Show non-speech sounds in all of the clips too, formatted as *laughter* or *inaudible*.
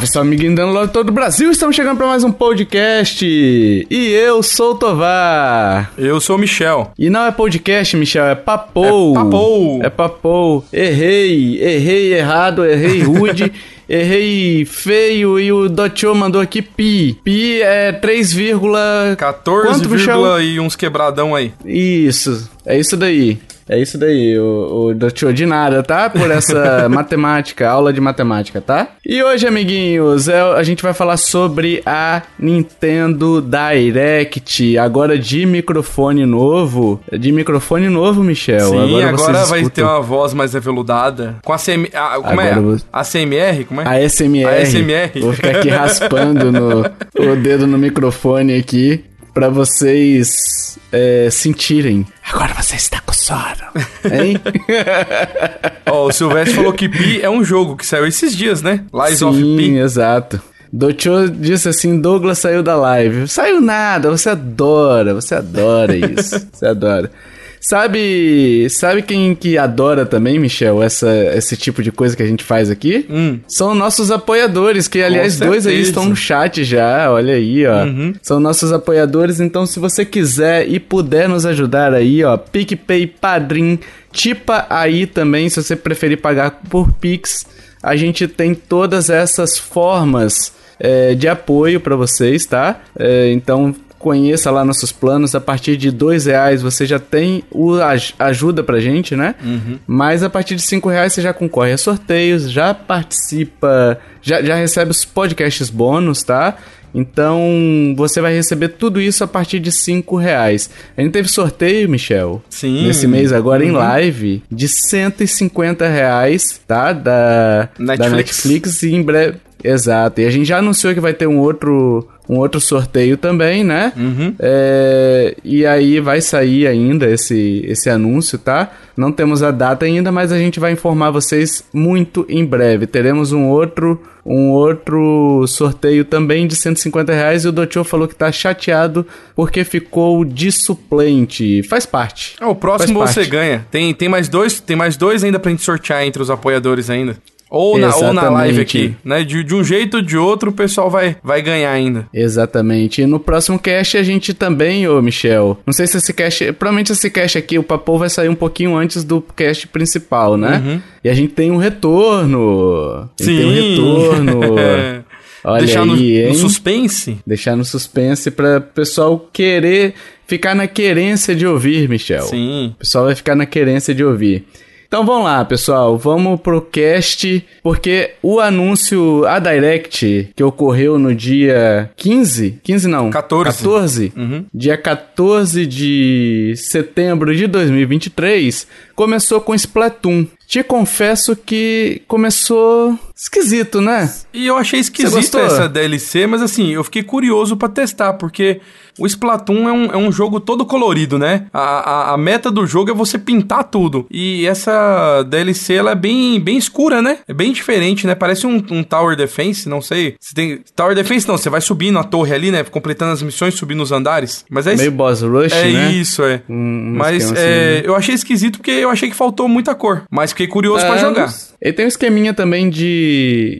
Salve, salve, amiguinho dando lá todo o Brasil. Estamos chegando para mais um podcast. E eu sou o Tovar. Eu sou o Michel. E não é podcast, Michel, é papou. É papou. É papou. Errei, errei errado, errei *laughs* rude. Errei feio e o Dotio mandou aqui pi. Pi é 3, 14, e uns quebradão aí. Isso, é isso daí. É isso daí, o, o Dotio de nada, tá? Por essa *laughs* matemática, aula de matemática, tá? E hoje, amiguinhos, é, a gente vai falar sobre a Nintendo Direct, agora de microfone novo. De microfone novo, Michel. Sim, agora, agora vai ter uma voz mais aveludada. Com a CM... A, como é? agora é? A CMR? Como é? A SMR. A SMR. Vou ficar aqui raspando no, *laughs* o dedo no microfone aqui para vocês é, sentirem. Agora você está sono, hein? oh, o Silvestre falou que Pi é um jogo que saiu esses dias, né? Lies Sim, of Pi. Exato. Docho disse assim: Douglas saiu da live. Saiu nada, você adora, você adora isso. você adora. Sabe, sabe quem que adora também, Michel, essa, esse tipo de coisa que a gente faz aqui? Hum. São nossos apoiadores, que aliás dois aí estão no chat já, olha aí, ó. Uhum. São nossos apoiadores, então se você quiser e puder nos ajudar aí, ó, PicPay, Padrim, Tipa aí também, se você preferir pagar por Pix, a gente tem todas essas formas é, de apoio para vocês, tá? É, então conheça lá nossos planos. A partir de dois reais você já tem o ajuda pra gente, né? Uhum. Mas a partir de cinco reais você já concorre a sorteios, já participa, já, já recebe os podcasts bônus, tá? Então você vai receber tudo isso a partir de cinco reais. A gente teve sorteio, Michel. Sim. Nesse mês agora uhum. em live de 150 reais, tá? Da Netflix. da Netflix e em breve. Exato. E a gente já anunciou que vai ter um outro um outro sorteio também, né? Uhum. É, e aí vai sair ainda esse, esse anúncio, tá? Não temos a data ainda, mas a gente vai informar vocês muito em breve. Teremos um outro um outro sorteio também de 150 reais e o Dotio falou que tá chateado porque ficou de suplente. Faz parte. É, o próximo você ganha. Tem, tem mais dois, tem mais dois ainda pra gente sortear entre os apoiadores ainda. Ou na, ou na live aqui, né? De, de um jeito ou de outro, o pessoal vai, vai ganhar ainda. Exatamente. E no próximo cast a gente também, ô Michel. Não sei se esse cast. Provavelmente esse cast aqui, o Papo vai sair um pouquinho antes do cast principal, né? Uhum. E a gente tem um retorno. Sim. Tem um retorno. *laughs* Olha Deixar aí, no, no suspense? Deixar no suspense para pessoal querer ficar na querência de ouvir, Michel. Sim. O pessoal vai ficar na querência de ouvir. Então vamos lá, pessoal, vamos pro cast, porque o anúncio, a Direct, que ocorreu no dia 15, 15 não, 14, 14 uhum. dia 14 de setembro de 2023, começou com Splatoon. Te confesso que começou esquisito, né? E eu achei esquisito essa DLC, mas assim, eu fiquei curioso para testar, porque o Splatoon é um, é um jogo todo colorido, né? A, a, a, meta do jogo é você pintar tudo. E essa DLC, ela é bem, bem escura, né? É bem diferente, né? Parece um, um Tower Defense, não sei. Você tem... Tower Defense não, você vai subindo a torre ali, né? Completando as missões, subindo os andares. Mas é... Meio boss rush, é né? É isso, é. Um, mas é, assim, eu achei esquisito porque eu achei que faltou muita cor. Mas fiquei curioso é, para jogar. Ele tem um esqueminha também de,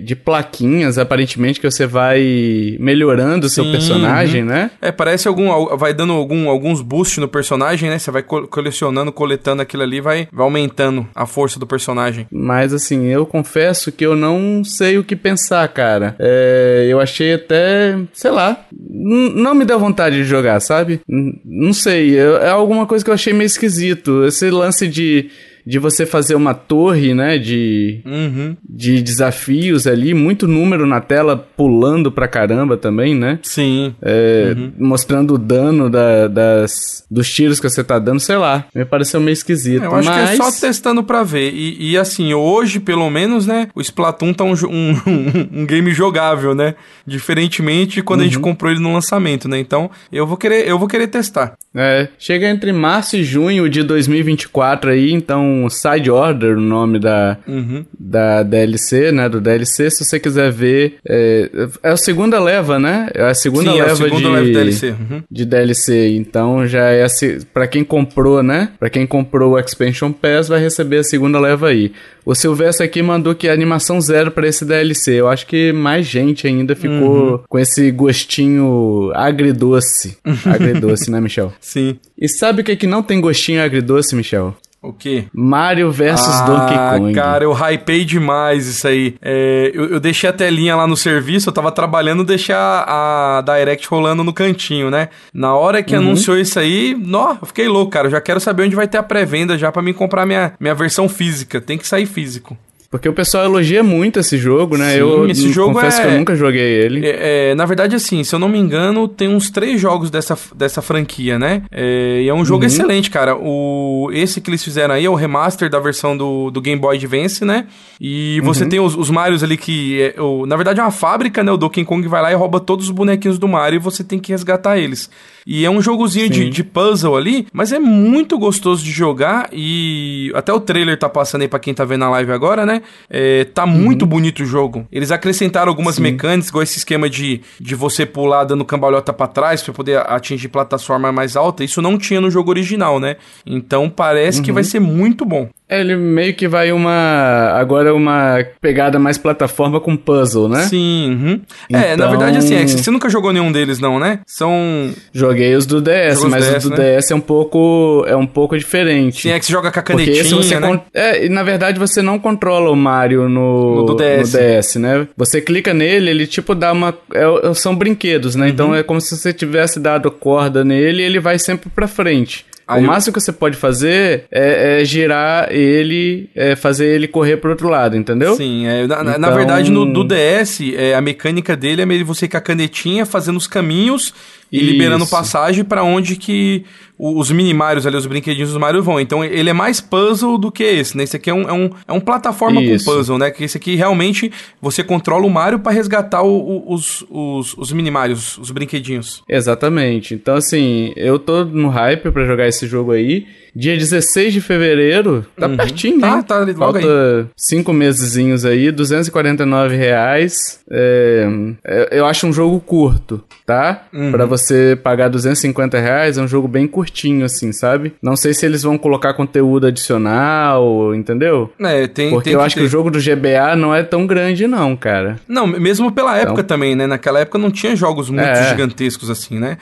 de plaquinhas, aparentemente, que você vai melhorando o seu Sim, personagem, uhum. né? É, parece algum. Vai dando algum, alguns boosts no personagem, né? Você vai colecionando, coletando aquilo ali, vai, vai aumentando a força do personagem. Mas assim, eu confesso que eu não sei o que pensar, cara. É, eu achei até, sei lá, não me deu vontade de jogar, sabe? não sei, é, é alguma coisa que eu achei meio esquisito. Esse lance de de você fazer uma torre, né? De, uhum. de desafios ali, muito número na tela pulando pra caramba também, né? Sim. É, uhum. Mostrando o dano da, das, dos tiros que você tá dando, sei lá. Me pareceu meio esquisito. Eu acho mas... que é só testando pra ver. E, e assim, hoje, pelo menos, né? O Splatoon tá um, *laughs* um, um game jogável, né? Diferentemente de quando uhum. a gente uhum. comprou ele no lançamento, né? Então, eu vou querer, eu vou querer testar. É, chega entre março e junho de 2024 aí, então um Side Order, o nome da, uhum. da DLC, né? Do DLC. Se você quiser ver. É, é a segunda leva, né? É a segunda Sim, leva, é a segunda de, leva de DLC. Uhum. De DLC. Então já é. para quem comprou, né? Para quem comprou o Expansion Pass, vai receber a segunda leva aí. O Silvestre aqui mandou que animação zero para esse DLC. Eu acho que mais gente ainda ficou uhum. com esse gostinho agridoce. *laughs* Agridoce, né, Michel? Sim. E sabe o que, é que não tem gostinho agridoce, Michel? O quê? Mario vs ah, Donkey Kong. Cara, eu hypei demais isso aí. É, eu, eu, deixei a telinha lá no serviço, eu tava trabalhando, deixei a, a Direct rolando no cantinho, né? Na hora que uhum. anunciou isso aí, nó, eu fiquei louco, cara. Eu já quero saber onde vai ter a pré-venda já para mim comprar minha, minha versão física. Tem que sair físico. Porque o pessoal elogia muito esse jogo, né? Sim, eu esse jogo confesso é... que eu nunca joguei ele. É, é, na verdade, assim, se eu não me engano, tem uns três jogos dessa, dessa franquia, né? É, e é um jogo uhum. excelente, cara. O, esse que eles fizeram aí é o remaster da versão do, do Game Boy Advance, né? E você uhum. tem os, os Marios ali que... É, o, na verdade, é uma fábrica, né? O Donkey Kong vai lá e rouba todos os bonequinhos do Mario e você tem que resgatar eles. E é um jogozinho de, de, puzzle ali, mas é muito gostoso de jogar e até o trailer tá passando aí pra quem tá vendo na live agora, né? É, tá uhum. muito bonito o jogo. Eles acrescentaram algumas Sim. mecânicas, igual esse esquema de, de você pular dando cambalhota para trás para poder atingir plataforma mais alta. Isso não tinha no jogo original, né? Então parece uhum. que vai ser muito bom. É, ele meio que vai uma. Agora uma pegada mais plataforma com puzzle, né? Sim. Uhum. Então... É, na verdade, assim, é, você nunca jogou nenhum deles, não, né? São. Joguei os do DS, Jogos mas DS, o do né? DS é um pouco. é um pouco diferente. Sim, é que você joga com a canetinha. Porque você né? Con... É, e na verdade você não controla o Mario no, no, DS. no DS, né? Você clica nele, ele tipo dá uma. É, são brinquedos, né? Então uhum. Então é como se você tivesse dado corda nele e ele vai sempre pra frente. Aí o máximo que você pode fazer é, é girar ele, é fazer ele correr pro outro lado, entendeu? Sim, é, na, então... na, verdade no do DS, é, a mecânica dele é meio você com a canetinha fazendo os caminhos e Isso. liberando passagem para onde que os minimários ali, os brinquedinhos dos Mario vão. Então ele é mais puzzle do que esse, né? Esse aqui é um, é um, é um plataforma Isso. com puzzle, né? Que esse aqui realmente você controla o Mario para resgatar o, o, os, os, os minimários, os brinquedinhos. Exatamente. Então, assim, eu tô no hype para jogar esse jogo aí. Dia 16 de fevereiro, tá uhum. pertinho, tá, né? Tá, tá Falta aí. cinco mesezinhos aí, 249 reais. É, é, eu acho um jogo curto, tá? Uhum. Pra você pagar 250 reais, é um jogo bem curtinho, assim, sabe? Não sei se eles vão colocar conteúdo adicional, entendeu? É, tem Porque tem eu que acho ter. que o jogo do GBA não é tão grande, não, cara. Não, mesmo pela então... época também, né? Naquela época não tinha jogos muito é. gigantescos assim, né?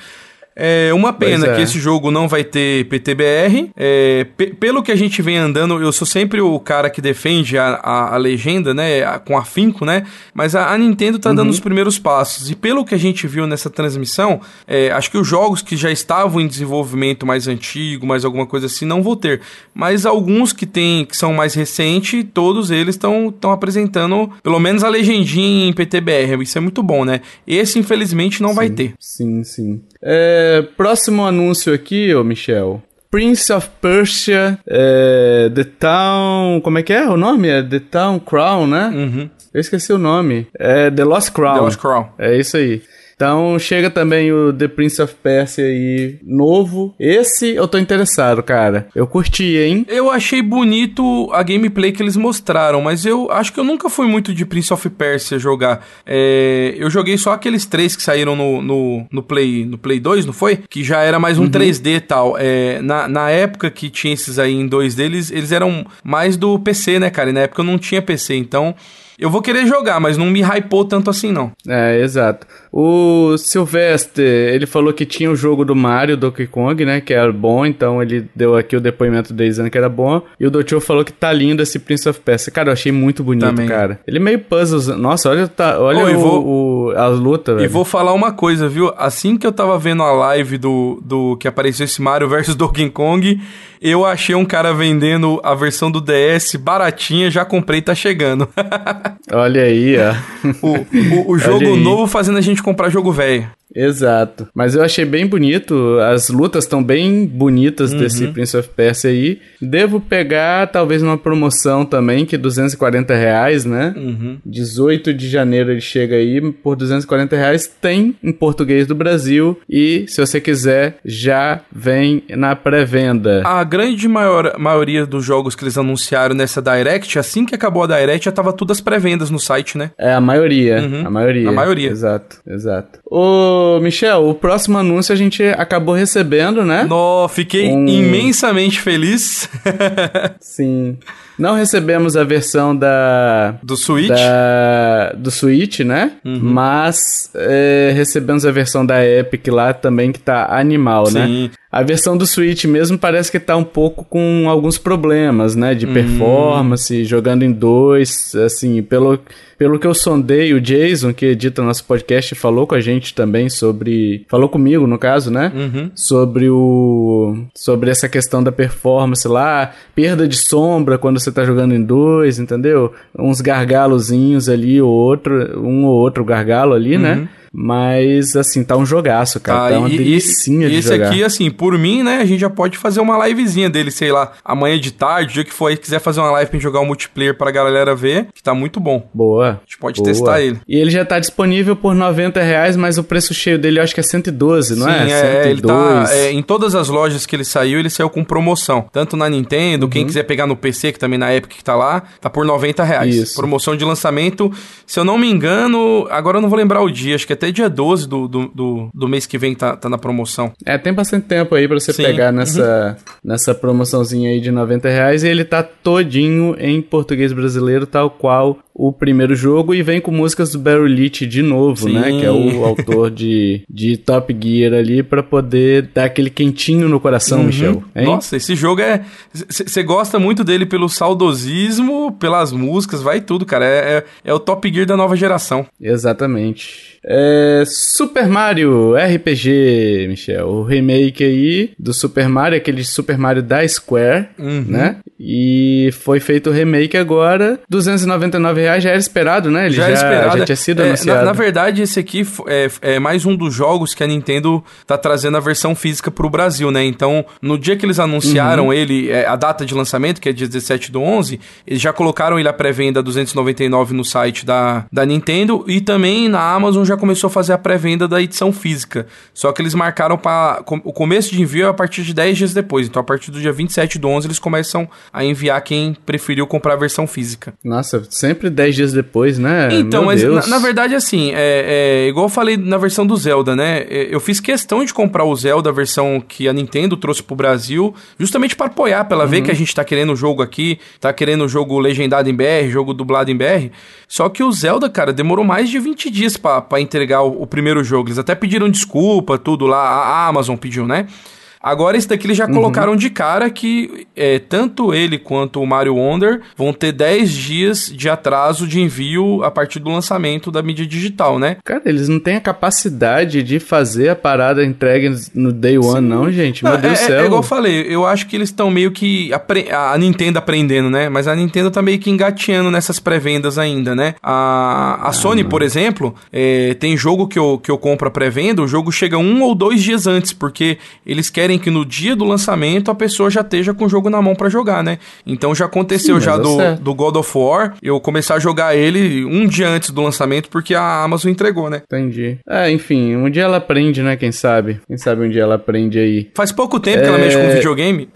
É uma pena é. que esse jogo não vai ter PTBR. É, pelo que a gente vem andando, eu sou sempre o cara que defende a, a, a legenda, né? A, com afinco, né? Mas a, Nintendo tá uhum. dando os primeiros passos. E pelo que a gente viu nessa transmissão, é, acho que os jogos que já estavam em desenvolvimento mais antigo, mais alguma coisa assim, não vou ter. Mas alguns que tem, que são mais recentes, todos eles estão apresentando pelo menos a legendinha em PTBR. Isso é muito bom, né? Esse, infelizmente, não sim, vai ter. Sim, sim. É, próximo anúncio aqui, ô Michel. Prince of Persia, é, The Town. Como é que é o nome? É The Town Crown, né? Uhum. Eu esqueci o nome. É The Lost Crown. The Lost Crown. É isso aí. Então chega também o The Prince of Persia aí novo. Esse eu tô interessado, cara. Eu curti, hein? Eu achei bonito a gameplay que eles mostraram, mas eu acho que eu nunca fui muito de Prince of Persia jogar. É, eu joguei só aqueles três que saíram no, no, no, Play no Play 2, não foi? Que já era mais um uhum. 3D e tal. É, na, na época que tinha esses aí em 2D, eles, eles eram mais do PC, né, cara? E na época eu não tinha PC, então eu vou querer jogar, mas não me hypou tanto assim, não. É, exato. O Silvestre, ele falou que tinha o jogo do Mario, Donkey Kong, né? Que era bom, então ele deu aqui o depoimento dele dizendo que era bom. E o Doutor falou que tá lindo esse Prince of Persia. Cara, eu achei muito bonito, Também. cara. Ele é meio puzzles. Nossa, olha, tá, olha oh, o, vou, o, as lutas, velho. E vou falar uma coisa, viu? Assim que eu tava vendo a live do, do que apareceu esse Mario *laughs* versus Donkey Kong, eu achei um cara vendendo a versão do DS baratinha, já comprei, tá chegando. *laughs* Olha aí, ó. O, o, o jogo novo fazendo a gente comprar jogo velho. Exato. Mas eu achei bem bonito, as lutas estão bem bonitas uhum. desse Prince of Persia aí. Devo pegar talvez uma promoção também, que é 240 reais, né? Uhum. 18 de janeiro ele chega aí por 240 reais. Tem em português do Brasil e se você quiser já vem na pré-venda. A grande maior, maioria dos jogos que eles anunciaram nessa Direct, assim que acabou a Direct, já tava todas as pré-vendas no site, né? É, a maioria. Uhum. A maioria. A maioria. Exato, exato. Ô, Michel, o próximo anúncio a gente acabou recebendo, né? Nó, fiquei um... imensamente feliz. *laughs* Sim. Não recebemos a versão da. Do Switch? Da, do Switch, né? Uhum. Mas é, recebemos a versão da Epic lá também, que tá animal, né? Sim. né? A versão do Switch mesmo parece que tá um pouco com alguns problemas, né? De hum. performance, jogando em dois, assim, pelo, pelo que eu sondei, o Jason, que edita nosso podcast, falou com a gente também sobre... Falou comigo, no caso, né? Uhum. Sobre o... Sobre essa questão da performance lá, perda de sombra quando você tá jogando em dois, entendeu? Uns gargalozinhos ali, ou outro, um ou outro gargalo ali, né? uhum. né? Mas, assim, tá um jogaço, cara. Ah, tá uma e, delicinha e, de esse jogar. aqui, assim, por mim, né, a gente já pode fazer uma livezinha dele, sei lá, amanhã de tarde, o dia que for aí, quiser fazer uma live pra jogar um multiplayer pra galera ver, que tá muito bom. Boa. A gente pode boa. testar ele. E ele já tá disponível por 90 reais, mas o preço cheio dele eu acho que é 112, não Sim, é? é, 102. ele tá, é, em todas as lojas que ele saiu, ele saiu com promoção. Tanto na Nintendo, uhum. quem quiser pegar no PC, que também na época que tá lá, tá por 90 reais. Isso. Promoção de lançamento, se eu não me engano, agora eu não vou lembrar o dia, acho que até dia 12 do do, do, do, mês que vem tá, tá na promoção. É, tem bastante tempo aí pra você Sim. pegar nessa, uhum. nessa promoçãozinha aí de 90 reais e ele tá todinho em português brasileiro, tal qual o primeiro jogo e vem com músicas do Barry Leach de novo, Sim. né? Que é o autor de, de Top Gear ali para poder dar aquele quentinho no coração, uhum. Michel. Hein? Nossa, esse jogo é. Você gosta muito dele pelo saudosismo, pelas músicas, vai tudo, cara. É, é, é o Top Gear da nova geração. Exatamente. É, Super Mario RPG, Michel. O remake aí do Super Mario, aquele Super Mario da Square, uhum. né? E foi feito o remake agora, 299 reais já era esperado, né? Ele já, já, esperado. já tinha sido é, anunciado. Na, na, verdade, esse aqui é, é, mais um dos jogos que a Nintendo tá trazendo a versão física pro Brasil, né? Então, no dia que eles anunciaram uhum. ele, é, a data de lançamento, que é dia 17 do 11, eles já colocaram ele à pré-venda 299 no site da, da Nintendo e também na Amazon já começou a fazer a pré-venda da edição física. Só que eles marcaram para o começo de envio é a partir de 10 dias depois. Então, a partir do dia 27 do 11, eles começam a enviar quem preferiu comprar a versão física. Nossa, sempre 10 dias depois, né? Então, Meu mas na, na, verdade, assim, é, é, igual eu falei na versão do Zelda, né? É, eu fiz questão de comprar o Zelda, a versão que a Nintendo trouxe pro Brasil, justamente para apoiar, pra ela uhum. ver que a gente tá querendo o jogo aqui, tá querendo o jogo legendado em BR, jogo dublado em BR. Só que o Zelda, cara, demorou mais de 20 dias para entregar o, o primeiro jogo. Eles até pediram desculpa, tudo lá, a Amazon pediu, né? Agora, esse daqui eles já uhum. colocaram de cara que é, tanto ele quanto o Mario Wonder vão ter 10 dias de atraso de envio a partir do lançamento da mídia digital, né? Cara, eles não têm a capacidade de fazer a parada entregue no day one, Sim. não, gente. Meu Deus do é, céu. É, é igual eu falei, eu acho que eles estão meio que. A Nintendo aprendendo, né? Mas a Nintendo tá meio que engateando nessas pré-vendas ainda, né? A, a ah, Sony, por exemplo, é, tem jogo que eu, que eu compro a pré-venda, o jogo chega um ou dois dias antes, porque eles querem querem que no dia do lançamento a pessoa já esteja com o jogo na mão para jogar, né? Então já aconteceu Sim, já do, do God of War, eu começar a jogar ele um dia antes do lançamento porque a Amazon entregou, né? Entendi. É, enfim, um dia ela aprende, né? Quem sabe? Quem sabe um dia ela aprende aí. Faz pouco tempo é... que ela mexe com é. videogame.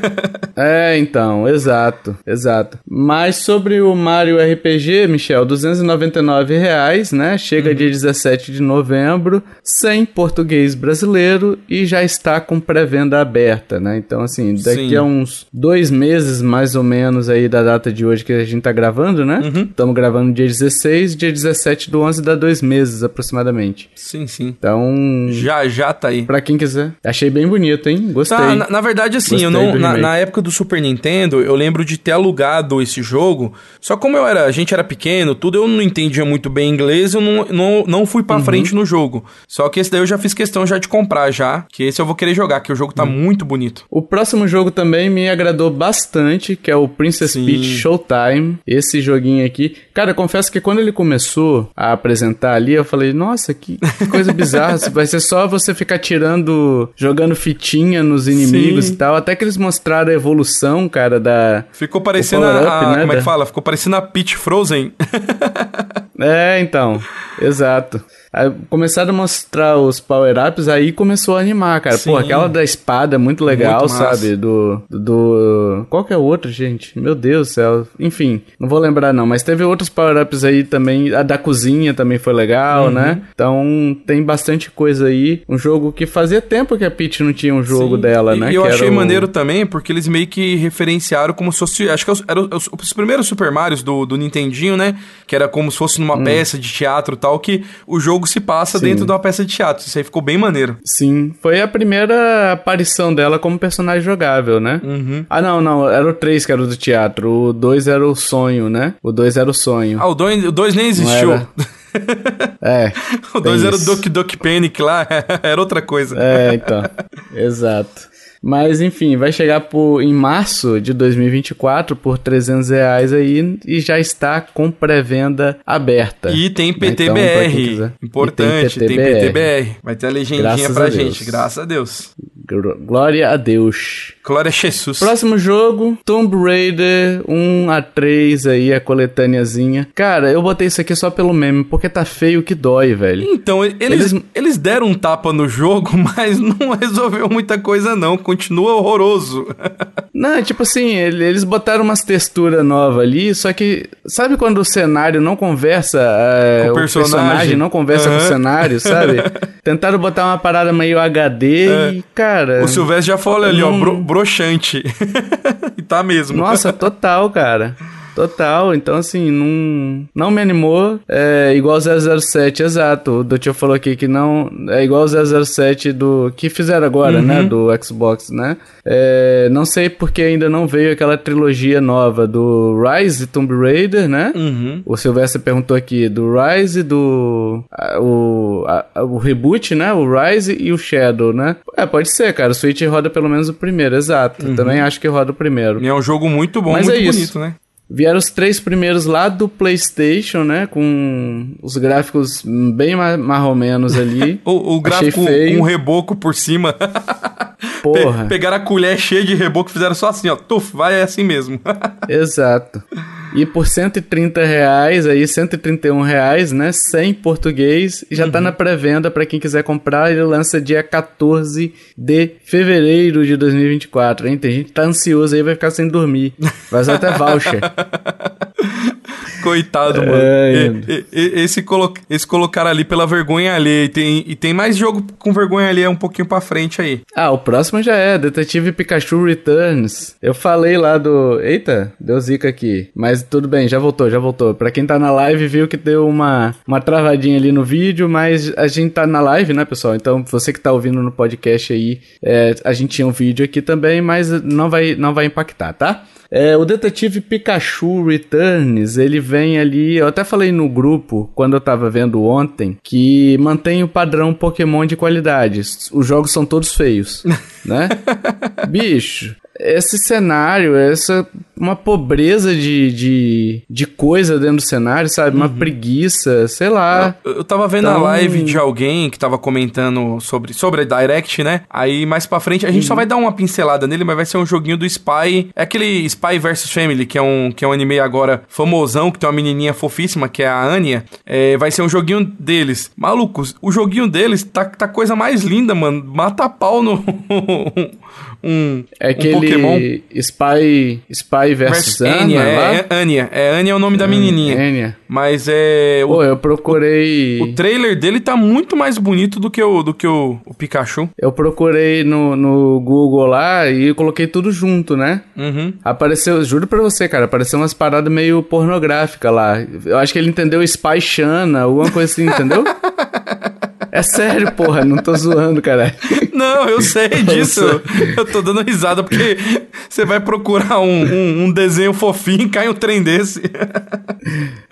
*laughs* é, então, exato, exato. Mas sobre o Mario RPG, Michel, 299 reais, né? Chega uhum. dia 17 de novembro, sem português brasileiro e já está com pré pré-venda aberta, né? Então, assim, daqui Sim. a uns dois meses, mais ou menos, aí da data de hoje que a gente tá gravando, né? Estamos uhum. gravando dia 16, dia 17 do 11 dá dois meses aproximadamente. Sim, sim. Então... Já, já tá aí. Pra quem quiser. Achei bem bonito, hein? Gostei. Tá, na, na, verdade, assim, Gostei eu não... Na, na, época do Super Nintendo, eu lembro de ter alugado esse jogo, só como eu era... A gente era pequeno, tudo, eu não entendia muito bem inglês, eu não, não, não fui pra uhum. frente no jogo. Só que esse daí eu já fiz questão já de comprar já, que esse eu vou querer jogar, porque o jogo tá hum. muito bonito. O próximo jogo também me agradou bastante, que é o Princess Sim. Peach Showtime. Esse joguinho aqui. Cara, confesso que quando ele começou a apresentar ali, eu falei, nossa, que, que coisa bizarra. *laughs* Vai ser só você ficar tirando, jogando fitinha nos inimigos Sim. e tal. Até que eles mostraram a evolução, cara, da. Ficou parecendo a, né, Como é que fala? Ficou parecendo a Peach Frozen. *laughs* é, então. Exato. Aí começaram a mostrar os power-ups, aí começou a animar, cara. Sim. Pô, aquela da espada é muito legal, muito sabe? Do, do. Qual que é o outro, gente? Meu Deus do céu. Enfim, não vou lembrar não, mas teve outros power-ups aí também. A da cozinha também foi legal, uhum. né? Então tem bastante coisa aí. Um jogo que fazia tempo que a Peach não tinha um jogo Sim. dela, e né? E eu achei o... maneiro também, porque eles meio que referenciaram como se fosse. Acho que eram os, os, primeiros Super Marios do, do Nintendinho, né? Que era como se fosse numa hum. peça de teatro e tal, que o jogo se passa Sim. dentro de uma peça de teatro. Isso aí ficou bem maneiro. Sim, foi a primeira aparição dela como personagem jogável, né? Uhum. Ah, não, não, era o 3 que era do teatro. O 2 era o sonho, né? O 2 era o sonho. Ah, o 2 nem existiu. *laughs* é. O 2 era o Duck Duck Panic lá, *laughs* era outra coisa. É, então. *laughs* Exato. Mas enfim, vai chegar por, em março de 2024 por 300 reais aí e já está com pré-venda aberta. E tem PTBR. Então, Importante, tem PTBR. tem PTBR. Vai ter a legendinha graças pra gente, graças a Deus. Glória a Deus. Glória a Jesus. Próximo jogo, Tomb Raider 1 a 3 aí, a coletâneazinha. Cara, eu botei isso aqui só pelo meme, porque tá feio que dói, velho. Então, eles, eles, eles deram um tapa no jogo, *laughs* mas não resolveu muita coisa não continua horroroso. *laughs* não, tipo assim, eles botaram umas texturas novas ali, só que sabe quando o cenário não conversa, é, o, personagem. o, personagem. não conversa uhum. com o cenário, sabe? *laughs* Tentaram botar uma parada meio HD é. e, cara... O Silvestre já falou ali, não... ó, bro broxante. *laughs* e tá mesmo. Nossa, total, cara. Total, então assim, não, não me animou. É igual 007, exato. O Doutor falou aqui que não. É igual 007 do. que fizeram agora, né, uhum. né? Do Xbox, né? É, não sei porque ainda não veio aquela trilogia nova do Rise Tomb Raider, né? Uhum. O Silvestre perguntou aqui do Rise, do. A, o, a, o reboot, né? O Rise e o Shadow, né? É, pode ser, cara. O Switch roda pelo menos o primeiro, exato. Uhum. Também acho que roda o primeiro. E é um jogo muito bom, Mas muito é bonito, isso. né? Vieram os três primeiros lá do PlayStation, né? Com os gráficos bem mais ou menos ali. *laughs* o, o gráfico com um reboco por cima. *laughs* Porra. Pe pegaram a colher cheia de reboco e fizeram só assim, ó. Tuf, vai é assim mesmo. *laughs* Exato. E por 130 reais, aí 131 reais, né? Sem português. Já tá uhum. tá na pré-venda para quem quiser comprar. Ele lança dia 14 de fevereiro de 2024, hein? Tem gente que tá ansioso aí, vai ficar sem dormir. Vai usar até voucher. *laughs* Coitado, mano. É, e, e, esse, colo esse colocaram ali pela vergonha alheia. E tem, e tem mais jogo com vergonha alheia um pouquinho pra frente aí. Ah, o próximo já é Detetive Pikachu Returns. Eu falei lá do. Eita, deu zica aqui. Mas tudo bem, já voltou, já voltou. Pra quem tá na live, viu que deu uma, uma travadinha ali no vídeo, mas a gente tá na live, né, pessoal? Então, você que tá ouvindo no podcast aí, é, a gente tinha um vídeo aqui também, mas não vai, não vai impactar, tá? É, o Detetive Pikachu Returns, ele vem ali. Eu até falei no grupo, quando eu tava vendo ontem, que mantém o padrão Pokémon de qualidade. Os jogos são todos feios, *laughs* né? Bicho, esse cenário, essa uma pobreza de, de, de coisa dentro do cenário, sabe? Uma uhum. preguiça, sei lá. Eu, eu tava vendo então... a live de alguém que tava comentando sobre, sobre a Direct, né? Aí mais pra frente a gente uhum. só vai dar uma pincelada nele, mas vai ser um joguinho do Spy. É aquele Spy vs Family, que é um, que é um anime agora famosão, que tem uma menininha fofíssima, que é a Anya. É, vai ser um joguinho deles. Malucos, o joguinho deles tá, tá coisa mais linda, mano. Mata pau no. *laughs* um, é aquele um Pokémon. Spy, Spy versus Anya, é, é Anya. É Anya é o nome da menininha. Anya. Mas é... O, Pô, eu procurei... O, o, trailer dele tá muito mais bonito do que o, do que o, o Pikachu. Eu procurei no, no Google lá e coloquei tudo junto, né? Uhum. Apareceu, juro pra você, cara, apareceu umas paradas meio pornográficas lá. Eu acho que ele entendeu Spy Shana, alguma coisa assim, entendeu? *laughs* É sério, porra, não tô zoando, cara. Não, eu sei *laughs* disso. Eu tô dando risada porque você vai procurar um, um, um desenho fofinho e cai um trem desse.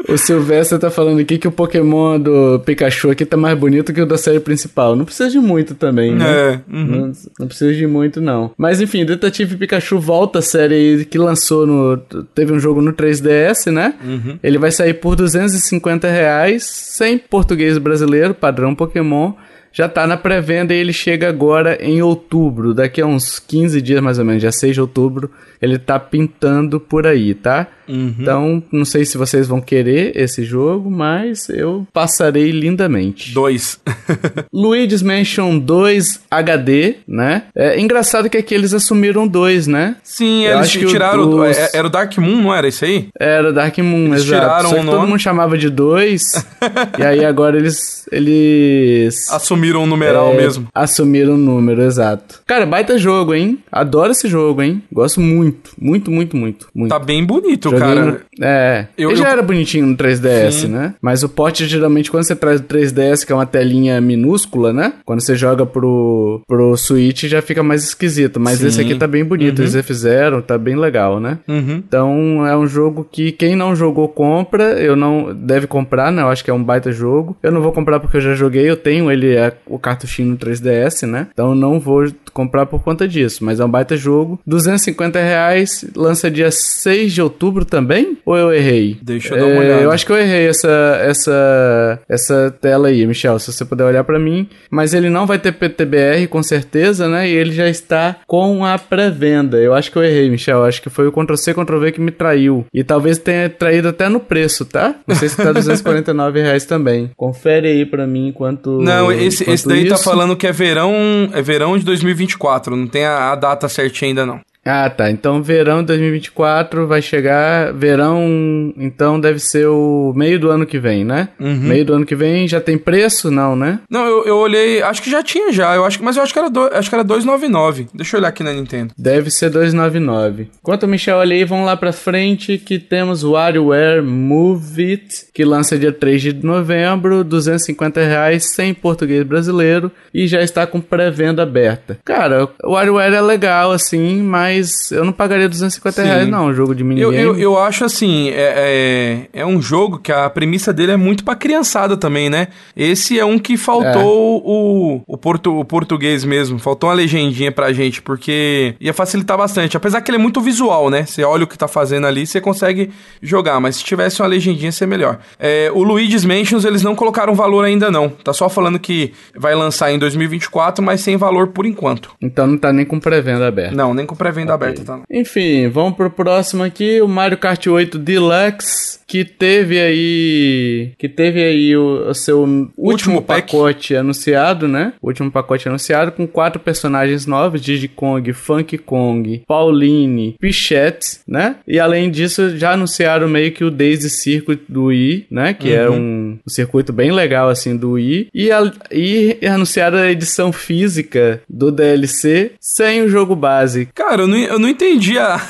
O Silvestre tá falando aqui que o Pokémon do Pikachu aqui tá mais bonito que o da série principal. Não precisa de muito também, né? É. Uhum. Não, não, precisa de muito, não. Mas enfim, Detetive Pikachu volta a série que lançou no. Teve um jogo no 3DS, né? Uhum. Ele vai sair por 250 reais, sem português brasileiro, padrão Pokémon já tá na pré-venda e ele chega agora em outubro, daqui a uns 15 dias mais ou menos, dia 6 de outubro, ele tá pintando por aí, tá? Uhum. Então, não sei se vocês vão querer esse jogo, mas eu passarei lindamente. Dois. *laughs* Luigi's Mansion 2 HD, né? É engraçado que aqui eles assumiram dois, né? Sim, eu eles tiraram. O. É, era o Dark Moon, não era isso aí? Era Dark Moon, eles exato. Tiraram Só que todo mundo chamava de dois. *laughs* e aí agora eles. Eles. Assumiram o numeral é, mesmo. Assumiram o número, exato. Cara, baita jogo, hein? Adoro esse jogo, hein? Gosto muito, muito, muito, muito. muito. Tá bem bonito, Joguei cara. No... É. Eu, Ele já eu... era bonitinho no 3DS, Sim. né? Mas o pote, geralmente, quando você traz o 3DS, que é uma telinha minúscula, né? Quando você joga pro, pro Switch, já fica mais esquisito. Mas Sim. esse aqui tá bem bonito. Uhum. Eles refizeram, tá bem legal, né? Uhum. Então, é um jogo que quem não jogou, compra. Eu não... Deve comprar, né? Eu acho que é um baita jogo. Eu não vou comprar porque eu já joguei. Eu tenho ele, é o cartuchinho no 3DS, né? Então, não vou comprar por conta disso. Mas é um baita jogo. 250 reais. Lança dia 6 de outubro também? Ou eu errei? Deixa eu dar uma olhada. É, eu acho que eu errei essa, essa, essa tela aí, Michel, se você puder olhar para mim. Mas ele não vai ter PTBR, com certeza, né? E ele já está com a pré-venda. Eu acho que eu errei, Michel. Acho que foi o Ctrl-C, Ctrl-V que me traiu. E talvez tenha traído até no preço, tá? Não sei se tá 249 reais também. Confere aí para mim enquanto. Não, esse, esse daí tá isso. tá falando que é verão, é verão de 2024. Não tem a, a data certinha ainda, não. Ah, tá. Então verão 2024 vai chegar. Verão, então deve ser o meio do ano que vem, né? Uhum. Meio do ano que vem já tem preço? Não, né? Não, eu, eu olhei. Acho que já tinha já. Eu acho, mas eu acho que era, do, acho que era 299. Deixa eu olhar aqui na Nintendo. Deve ser 299. Enquanto o Michel olha aí, vamos lá pra frente que temos o WarioWare Move It, que lança dia 3 de novembro, 250 reais, sem português brasileiro, e já está com pré-venda aberta. Cara, o WarioWare é legal, assim, mas mas eu não pagaria 250 Sim. reais, não, um jogo de minigame. Eu, eu, eu acho assim, é, é, é, um jogo que a premissa dele é muito pra criançada também, né? Esse é um que faltou é. o, o, portu, o português mesmo, faltou uma legendinha pra gente, porque ia facilitar bastante. Apesar que ele é muito visual, né? Você olha o que tá fazendo ali, você consegue jogar, mas se tivesse uma legendinha, seria melhor. É, o Luigi's Mansions, eles não colocaram valor ainda não. Tá só falando que vai lançar em 2024, mas sem valor por enquanto. Então não tá nem com pré-venda aberta. Não, nem com pré-venda ainda okay. aberta, tá? Enfim, vamos pro próximo aqui, o Mario Kart 8 Deluxe, que teve aí que teve aí o, o seu último, último pacote anunciado, né? O último pacote anunciado com quatro personagens novos, Diddy Kong, Funk Kong, Pauline, Pichette, né? E além disso, já anunciaram meio que o Daisy Circuit do Wii, né? Que é uhum. é um, um, circuito bem legal assim do Wii e, a, e anunciaram a edição física do DLC sem o jogo base. Cara, eu não, eu não entendi a.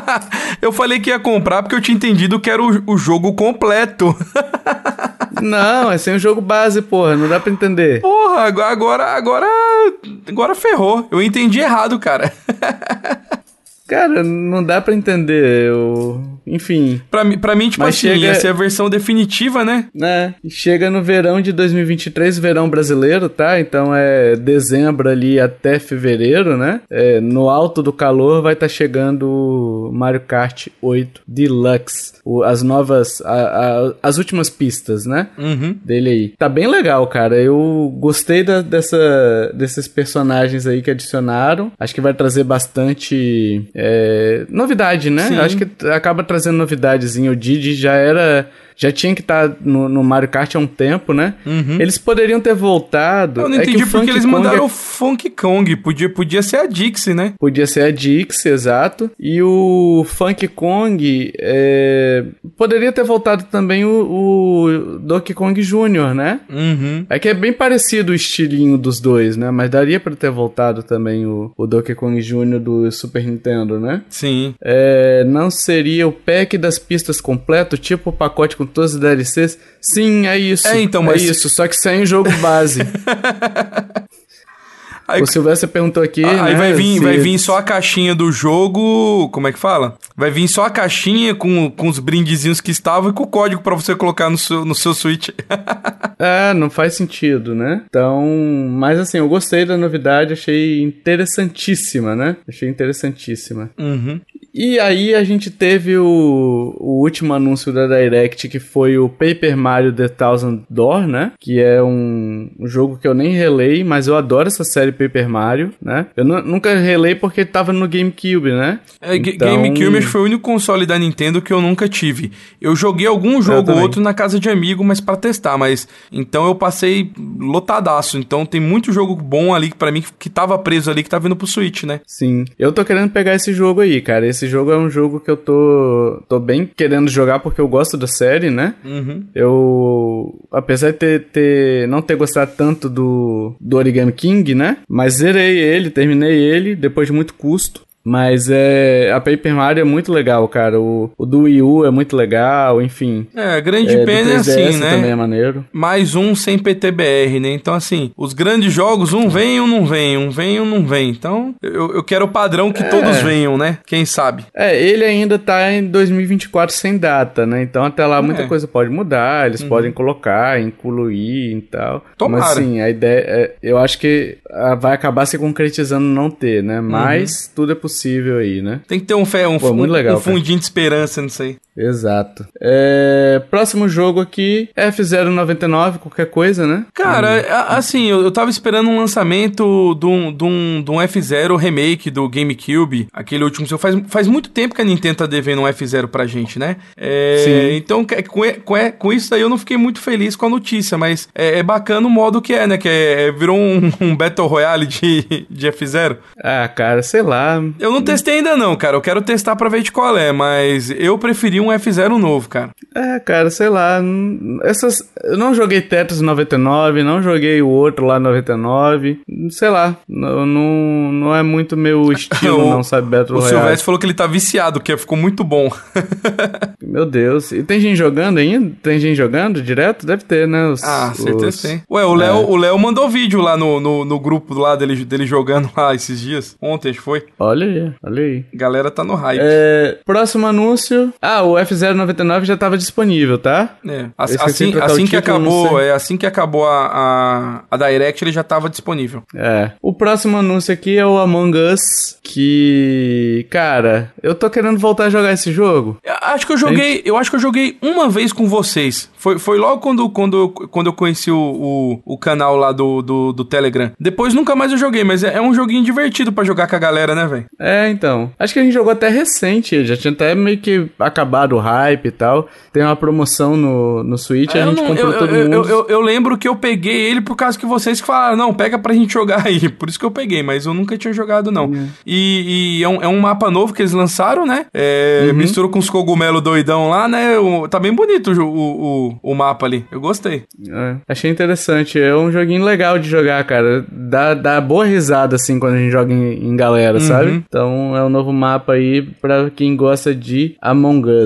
*laughs* eu falei que ia comprar porque eu tinha entendido que era o, o jogo completo. *laughs* não, é sem o jogo base, porra. Não dá pra entender. Porra, agora, agora. Agora ferrou. Eu entendi errado, cara. *laughs* Cara, não dá para entender. Eu... Enfim. Pra, pra mim, tipo assim, chega... ia ser a versão definitiva, né? Né? Chega no verão de 2023, verão brasileiro, tá? Então é dezembro ali até fevereiro, né? É, no alto do calor vai estar tá chegando Mario Kart 8 Deluxe. O, as novas. A, a, as últimas pistas, né? Uhum. Dele aí. Tá bem legal, cara. Eu gostei da, dessa, desses personagens aí que adicionaram. Acho que vai trazer bastante é, novidade, né? Sim. Acho que acaba trazendo novidadezinha. O Didi já era já tinha que estar tá no, no, Mario Kart há um tempo, né? Uhum. Eles poderiam ter voltado. Eu não é entendi porque Funk eles Kong mandaram é... o Funk Kong. Podia, podia ser a Dixie, né? Podia ser a Dixie, exato. E o Funk Kong é... poderia ter voltado também o, o Donkey Kong Jr., né? Uhum. É que é bem parecido o estilinho dos dois, né? Mas daria para ter voltado também o, o Donkey Kong Jr. do Super Nintendo, né? Sim. É... Não seria o pack das pistas completo, tipo o pacote com todas as DLCs? Sim, é isso. É, então, mas... É isso, só que sem o jogo base. *laughs* Aí, o Silvestre perguntou aqui. Aí né, vai, vir, se... vai vir só a caixinha do jogo. Como é que fala? Vai vir só a caixinha com, com os brindezinhos que estavam e com o código para você colocar no seu, no seu Switch. *laughs* é, não faz sentido, né? Então. Mas assim, eu gostei da novidade, achei interessantíssima, né? Achei interessantíssima. Uhum. E aí a gente teve o, o último anúncio da Direct, que foi o Paper Mario The Thousand Door, né? Que é um, um jogo que eu nem relei, mas eu adoro essa série Paper Mario, né? Eu nunca relei porque tava no GameCube, né? É, então... GameCube foi o único console da Nintendo que eu nunca tive. Eu joguei algum jogo ou outro na casa de amigo, mas para testar, mas então eu passei lotadaço. Então tem muito jogo bom ali para mim que tava preso ali que tá vindo pro Switch, né? Sim. Eu tô querendo pegar esse jogo aí, cara. Esse jogo é um jogo que eu tô tô bem querendo jogar porque eu gosto da série, né? Uhum. Eu apesar de ter, ter não ter gostado tanto do do Origami King, né? Mas zerei ele, terminei ele, depois de muito custo. Mas é. A Paper Mario é muito legal, cara. O, o do Wii U é muito legal, enfim. É, a grande é, pena é assim, né? também é maneiro. Mais um sem PTBR, né? Então, assim, os grandes jogos, um vem ou não vem, um vem ou não vem. Então, eu, eu quero o padrão que é. todos venham, né? Quem sabe? É, ele ainda tá em 2024 sem data, né? Então, até lá muita é. coisa pode mudar, eles uhum. podem colocar, incluir e tal. Tomara. Mas, assim, a ideia. É, eu acho que ah, vai acabar se concretizando não ter, né? Mas uhum. tudo é possível possível aí, né? Tem que ter um, fé, um, Pô, um, um fundinho de esperança nisso aí. Exato. É... Próximo jogo aqui, F099, qualquer coisa, né? Cara, hum. assim, eu, eu tava esperando um lançamento de um, de um, de um F0 remake do GameCube, aquele último jogo. Faz, faz muito tempo que a Nintendo tá devendo um F0 pra gente, né? É... Sim. Então, com, com, com isso aí eu não fiquei muito feliz com a notícia, mas é, é bacana o modo que é, né? Que é, virou um, um Battle Royale de, de F0. Ah, cara, sei lá. Eu não testei ainda não, cara. Eu quero testar pra ver de qual é, mas eu preferi um F0 novo, cara. É, cara, sei lá. Essas, eu não joguei Tetris 99, não joguei o outro lá 99. Sei lá. Não, não, é muito meu *laughs* estilo, o, não, sabe, Battle O Silvestre falou que ele tá viciado, que ficou muito bom. *laughs* meu Deus. E tem gente jogando ainda? Tem gente jogando direto? Deve ter, né? Os, ah, certeza os... tem. Ué, o Léo, é. o Léo mandou vídeo lá no, no, no grupo lá dele, dele jogando lá esses dias. Ontem, acho que foi. Olha aí olha aí. Galera tá no hype. É, próximo anúncio. Ah, o F099 já tava disponível, tá? É. Assim, assim que acabou, é assim que acabou a, a, a Direct, ele já tava disponível. É. O próximo anúncio aqui é o Among Us, que, cara, eu tô querendo voltar a jogar esse jogo. Eu acho que eu joguei, eu acho que eu joguei uma vez com vocês. Foi, foi logo quando, quando, quando eu conheci o, o, o canal lá do, do, do, Telegram. Depois nunca mais eu joguei, mas é, é um joguinho divertido para jogar com a galera, né, velho? É, então. Acho que a gente jogou até recente, já tinha até meio que acabado o hype e tal. Tem uma promoção no, no Switch, é, a gente não, comprou eu, todo eu, mundo. Eu, eu, lembro que eu peguei ele por causa que vocês falaram, não, pega pra gente jogar aí. *laughs* Por isso que eu peguei, mas eu nunca tinha jogado, não. Uhum. E, e é, um, é, um, mapa novo que eles lançaram, né? É, uhum. Mistura com os cogumelos doidão lá, né? O, tá bem bonito o, o, o, mapa ali. Eu gostei. É, achei interessante. É um joguinho legal de jogar, cara. Dá, dá boa risada, assim, quando a gente joga em, em galera, uhum. sabe? Então é um novo mapa aí pra quem gosta de Among Us.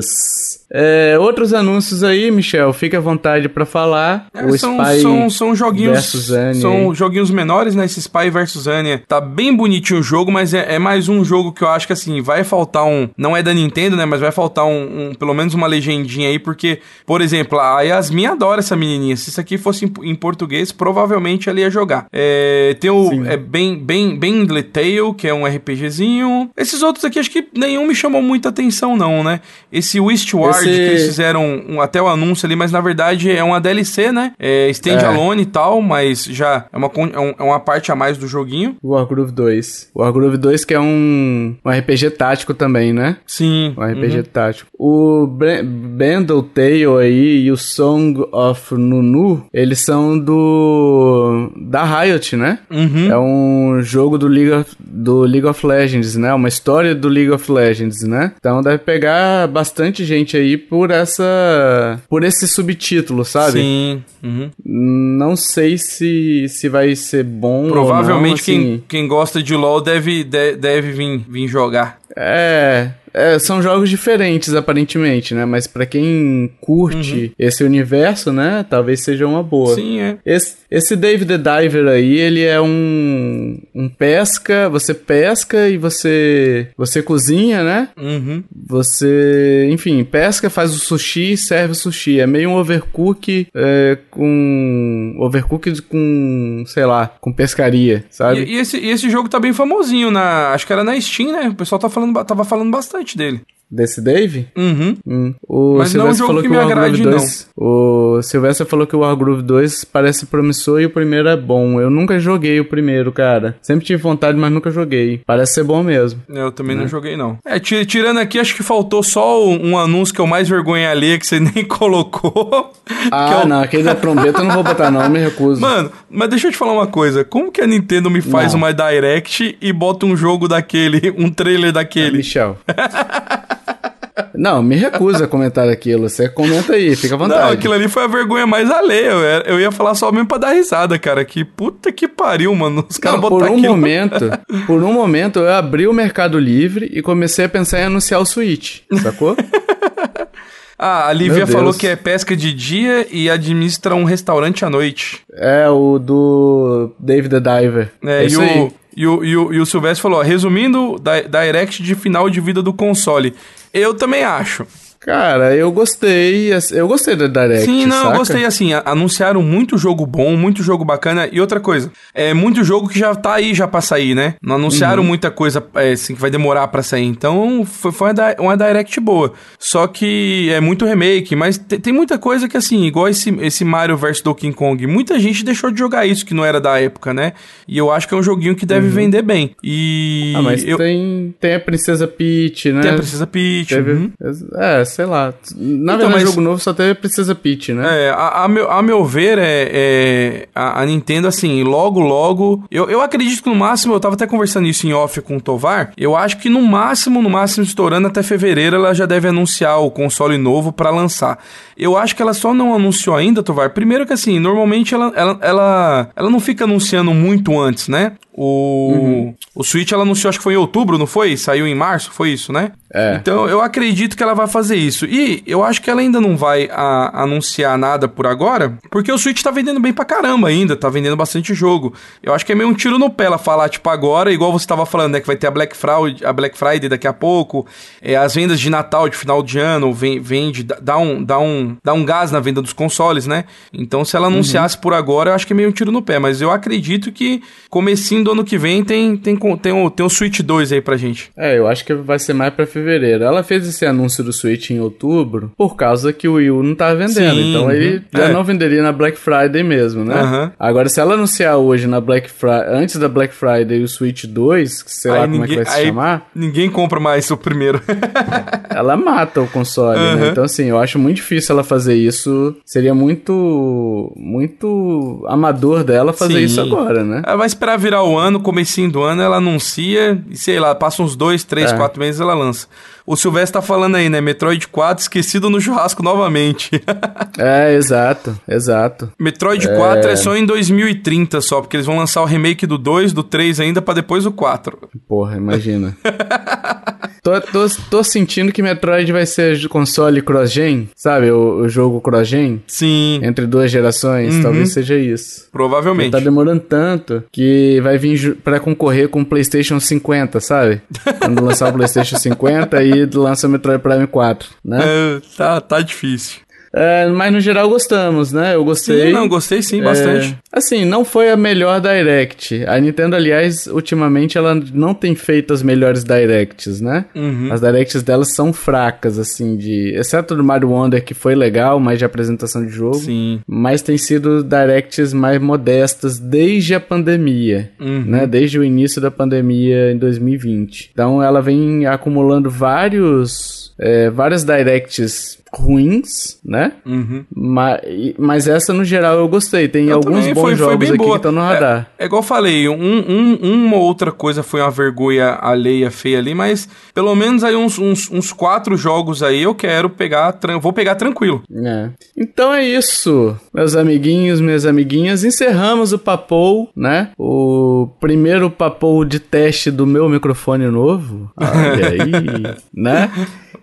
É, outros anúncios aí, Michel, fique à vontade para falar. É, são, são, são joguinhos. São joguinhos menores, né? Esse Spy vs Anya. Tá bem bonitinho o jogo, mas é, é, mais um jogo que eu acho que assim, vai faltar um. Não é da Nintendo, né? Mas vai faltar um, um pelo menos uma legendinha aí, porque, por exemplo, a Yasmin adora essa menininha. Se isso aqui fosse em, em português, provavelmente ela ia jogar. É, tem o é, bem, bem, bem Tale, que é um RPGzinho. Esses outros aqui, acho que nenhum me chamou muita atenção, não, né? Esse Westward Esse... que eles fizeram um, até o anúncio ali, mas na verdade é uma DLC, né? É standalone é. e tal, mas já é uma, é, é uma parte a mais do joguinho. Wargroove 2. Wargroove 2 que é um, um RPG tático também, né? Sim. Um RPG uhum. tático. O Bendel Tale aí e o Song of Nunu, eles são do... da Riot, né? Uhum. É um jogo do League, of, do League of Legends, né? Uma história do League of Legends, né? Então deve pegar bastante gente aí por essa. por esse subtítulo, sabe? Sim. Uhum. Não sei se, se vai ser bom. Provavelmente não, assim... quem, quem gosta de LoL deve, deve, deve vir, vir jogar. É, é, são jogos diferentes, aparentemente, né? Mas para quem curte uhum. esse universo, né? Talvez seja uma boa. Sim, é. Esse, esse Dave the Diver aí, ele é um, um pesca, você pesca e você você cozinha, né? Uhum. Você, enfim, pesca, faz o sushi e serve o sushi. É meio um overcook é, com... overcook com, sei lá, com pescaria, sabe? E, e, esse, e esse jogo tá bem famosinho na... acho que era na Steam, né? O pessoal tá falando, tava falando bastante dele. Desse Dave? Uhum. Hum. O Mas Silvestre não é um jogo falou que, que me agrade, 2, não. O Silvestre falou que o Wargroove 2 parece promissor e o primeiro é bom. Eu nunca joguei o primeiro, cara. Sempre tive vontade, mas nunca joguei. Parece ser bom mesmo. Eu também né? não joguei, não. É, tirando aqui, acho que faltou só um anúncio que o mais vergonha ali que você *laughs* nem colocou. Ah, é o... não. Aquele da trombeta eu não vou botar, não. Eu me recuso. Mano, mas deixa eu te falar uma coisa. Como que a Nintendo me faz não. uma Direct e bota um jogo daquele, um trailer daquele? É, Michel. *laughs* Não, me recusa a comentar aquilo. Você comenta aí, fica à vontade. Não, aquilo ali foi a vergonha mais alheia. Eu ia falar só mesmo pra dar risada, cara. Que puta que pariu, mano. Os caras botaram Por um aquilo... momento, por um momento, eu abri o Mercado Livre e comecei a pensar em anunciar o Switch, sacou? *laughs* Ah, a Lívia falou que é pesca de dia e administra um restaurante à noite. É, o do David the Diver. É, é e, o, e, o, e, o, e o Silvestre falou, ó, resumindo, Direct de final de vida do console. Eu também acho. Cara, eu gostei. Eu gostei da Direct. Sim, não, saca? eu gostei assim. Anunciaram muito jogo bom, muito jogo bacana. E outra coisa, é muito jogo que já tá aí já pra sair, né? Não anunciaram uhum. muita coisa é, assim, que vai demorar pra sair. Então foi, foi uma, uma Direct boa. Só que é muito remake, mas tem muita coisa que assim, igual esse, esse Mario vs Donkey Kong, muita gente deixou de jogar isso que não era da época, né? E eu acho que é um joguinho que deve uhum. vender bem. E. Ah, mas eu... tem, tem a Princesa Peach, né? Tem a Princesa Peach. Teve... Uhum. É, sei lá. Na então, verdade, mas... jogo novo só teve Princesa Peach, né? É, a, a, meu, a meu ver, é, é a, a, Nintendo, assim, logo, logo. Eu, eu acredito que no máximo, eu tava até conversando isso em off com o Tovar. Eu acho que no máximo, no máximo, estourando até fevereiro, ela já deve anunciar o console novo para lançar. Eu acho que ela só não anunciou ainda, Tovar. Primeiro que assim, normalmente ela, ela, ela, ela não fica anunciando muito antes, né? O, uhum. o Switch ela anunciou, acho que foi em outubro, não foi? Saiu em março, foi isso, né? É. Então eu acredito que ela vai fazer isso. E eu acho que ela ainda não vai a, anunciar nada por agora, porque o Switch tá vendendo bem pra caramba ainda, tá vendendo bastante jogo. Eu acho que é meio um tiro no pé ela falar, tipo, agora, igual você tava falando, né? Que vai ter a Black Friday, a Black Friday daqui a pouco, é, as vendas de Natal, de final de ano, vende, dá um, dá, um, dá um gás na venda dos consoles, né? Então se ela uhum. anunciasse uhum. por agora, eu acho que é meio um tiro no pé. Mas eu acredito que comecinho do ano que vem tem, tem, tem, tem, um, tem um Switch 2 aí pra gente. É, eu acho que vai ser mais pra fevereiro. Ela fez esse anúncio do Switch em outubro por causa que o Wii U não tava vendendo. Sim, então ele já é. não venderia na Black Friday mesmo, né? Uhum. Agora, se ela anunciar hoje na Black Friday, antes da Black Friday o Switch 2, sei aí lá ninguém, como é que vai se chamar. Ninguém compra mais o primeiro. ela mata o console, uhum. né? Então, assim, eu acho muito difícil ela fazer isso. Seria muito. muito amador dela fazer Sim. isso agora, né? Ela vai esperar virar o ano, comecinho do ano, ela anuncia e sei lá, passa uns dois, três, é. quatro meses ela lança. O Silvestre tá falando aí, né? Metroid 4 esquecido no churrasco novamente. *laughs* é, exato, exato. Metroid é... 4 é só em 2030 só, porque eles vão lançar o remake do 2, do 3 ainda para depois o 4. Porra, imagina. *laughs* Tô, tô, tô, sentindo que Metroid vai ser console cross-gen, sabe? O, o, jogo cross-gen. Sim. Entre duas gerações. Uhum. Talvez seja isso. Provavelmente. Porque tá demorando tanto que vai vir para concorrer com o PlayStation 50, sabe? *laughs* Quando lançar o PlayStation 50 e lança o Metroid Prime 4, né? É, tá, tá difícil. É, mas no geral gostamos, né? Eu gostei. Sim, não, gostei sim, bastante. É, assim, não foi a melhor Direct. A Nintendo, aliás, ultimamente ela não tem feito as melhores Directs, né? Uhum. As Directs delas são fracas, assim, de. Exceto do Mario Wonder, que foi legal, mais de apresentação de jogo. Sim. Mas tem sido Directs mais modestas desde a pandemia, uhum. né? Desde o início da pandemia em 2020. Então ela vem acumulando vários é, várias directs ruins, né? Uhum. Mas, mas essa, no geral, eu gostei. Tem eu alguns bons foi, jogos foi aqui boa. que estão no radar. É, é igual eu falei, um, um, uma outra coisa foi uma vergonha alheia feia ali, mas pelo menos aí uns, uns, uns quatro jogos aí eu quero pegar, vou pegar tranquilo. É. Então é isso, meus amiguinhos, minhas amiguinhas. Encerramos o Papou, né? O primeiro Papou de teste do meu microfone novo. *laughs* Olha aí, né?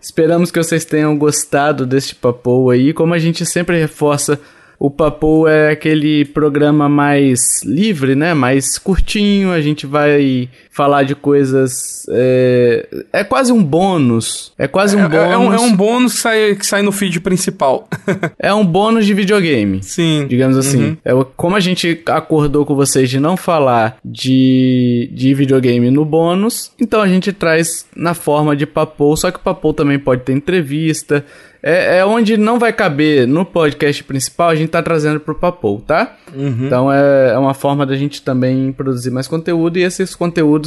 Esperamos que vocês tenham gostado deste papo aí. Como a gente sempre reforça, o Papo é aquele programa mais livre, né? Mais curtinho. A gente vai falar de coisas. É, é quase um bônus. É quase um é, bônus. É um, é um bônus que sai, que sai no feed principal. *laughs* é um bônus de videogame. Sim. Digamos assim. Uhum. É, como a gente acordou com vocês de não falar de, de videogame no bônus, então a gente traz na forma de papo. Só que o papo também pode ter entrevista. É, é, onde não vai caber no podcast principal, a gente tá trazendo pro Papou, tá? Uhum. Então é, é uma forma da gente também produzir mais conteúdo e esses conteúdos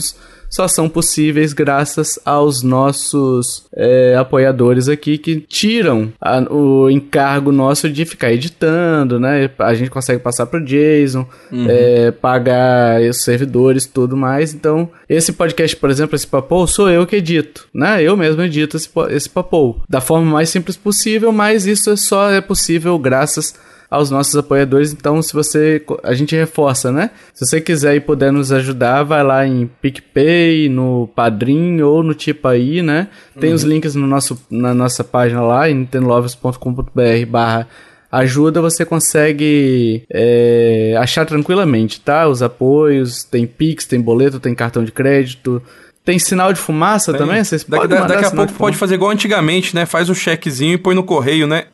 só são possíveis graças aos nossos é, apoiadores aqui que tiram a, o encargo nosso de ficar editando, né? A gente consegue passar pro Jason, uhum. é, pagar os servidores, tudo mais. Então, esse podcast, por exemplo, esse papo, sou eu que edito, né? Eu mesmo edito esse, esse papo da forma mais simples possível, mas isso só é possível graças aos nossos apoiadores. Então, se você. A gente reforça, né? Se você quiser e puder nos ajudar, vai lá em PicPay, no Padrim ou no Tipaí, né? Tem uhum. os links no nosso, na nossa página lá, em nintendolovers.com.br barra ajuda você consegue é, achar tranquilamente, tá? Os apoios, tem Pix, tem boleto, tem cartão de crédito, tem sinal de fumaça Tem. também? Vocês daqui, podem daqui a pouco pode fazer igual antigamente, né? Faz o chequezinho e põe no correio, né?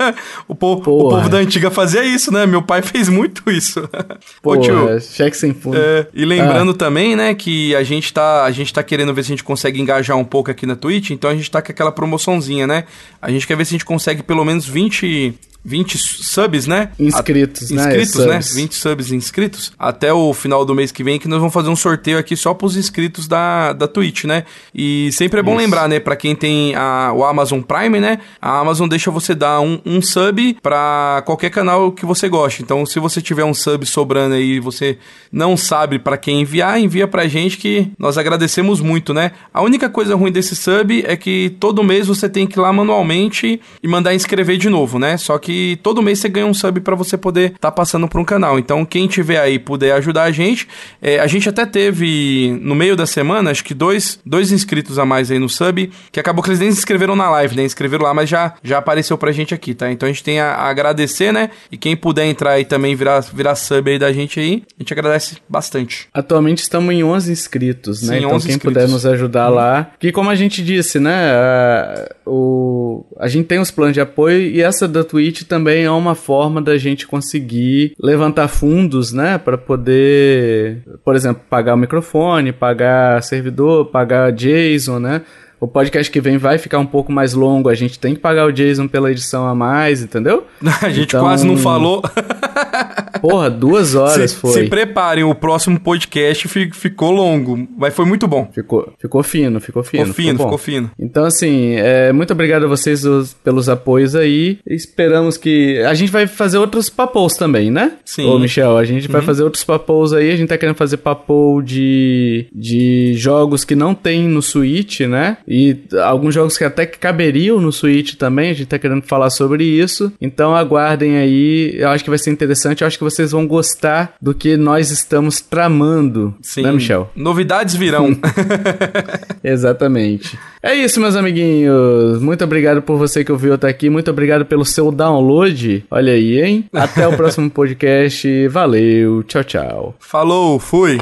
*laughs* o, povo, o povo da antiga fazia isso, né? Meu pai *laughs* fez muito isso. Pô, tio, é, cheque sem fundo. É, e lembrando ah. também, né, que a gente, tá, a gente tá querendo ver se a gente consegue engajar um pouco aqui na Twitch, então a gente tá com aquela promoçãozinha, né? A gente quer ver se a gente consegue pelo menos 20 20 subs, né? Inscritos, A, né? Inscritos, né? 20 subs inscritos até o final do mês que vem que nós vamos fazer um sorteio aqui só pros inscritos da, da Twitch, né? E sempre é bom Isso. lembrar, né? Pra quem tem a, o Amazon Prime, né? A Amazon deixa você dar um, um sub pra qualquer canal que você goste. Então, se você tiver um sub sobrando aí e você não sabe para quem enviar, envia pra gente que nós agradecemos muito, né? A única coisa ruim desse sub é que todo mês você tem que ir lá manualmente e mandar inscrever de novo, né? Só que que todo mês você ganha um sub para você poder estar tá passando por um canal. Então, quem tiver aí puder ajudar a gente, é, a gente até teve no meio da semana, acho que dois, dois inscritos a mais aí no sub, que acabou que eles nem se inscreveram na live, né? Inscreveram lá, mas já, já apareceu pra gente aqui, tá? Então a gente tem a, a agradecer, né? E quem puder entrar aí também virar, virar sub aí da gente aí, a gente agradece bastante. Atualmente estamos em 11 inscritos, né? Sim, então quem inscritos. puder nos ajudar hum. lá. Que como a gente disse, né? A, o, a gente tem os planos de apoio e essa da Twitch também é uma forma da gente conseguir levantar fundos, né, para poder, por exemplo, pagar o microfone, pagar servidor, pagar JSON, né? O podcast que vem vai ficar um pouco mais longo, a gente tem que pagar o Jason pela edição a mais, entendeu? *laughs* a gente então... quase não falou. *laughs* Porra, duas horas se, foi. Se preparem, o próximo podcast ficou longo, mas foi muito bom. Ficou, ficou fino, ficou fino. Ficou fino, ficou, ficou fino. Então, assim, é, muito obrigado a vocês os, pelos apoios aí. Esperamos que. A gente vai fazer outros papos também, né? Sim. Ô, Michel, a gente uhum. vai fazer outros papos aí. A gente tá querendo fazer papo de, de jogos que não tem no Switch, né? E alguns jogos que até que caberiam no Switch também, a gente tá querendo falar sobre isso. Então aguardem aí, eu acho que vai ser interessante, eu acho que vocês vão gostar do que nós estamos tramando, Sim. né, Michel? Novidades virão. *laughs* Exatamente. É isso, meus amiguinhos. Muito obrigado por você que ouviu até aqui. Muito obrigado pelo seu download. Olha aí, hein? Até o próximo podcast. Valeu. Tchau, tchau. Falou, fui.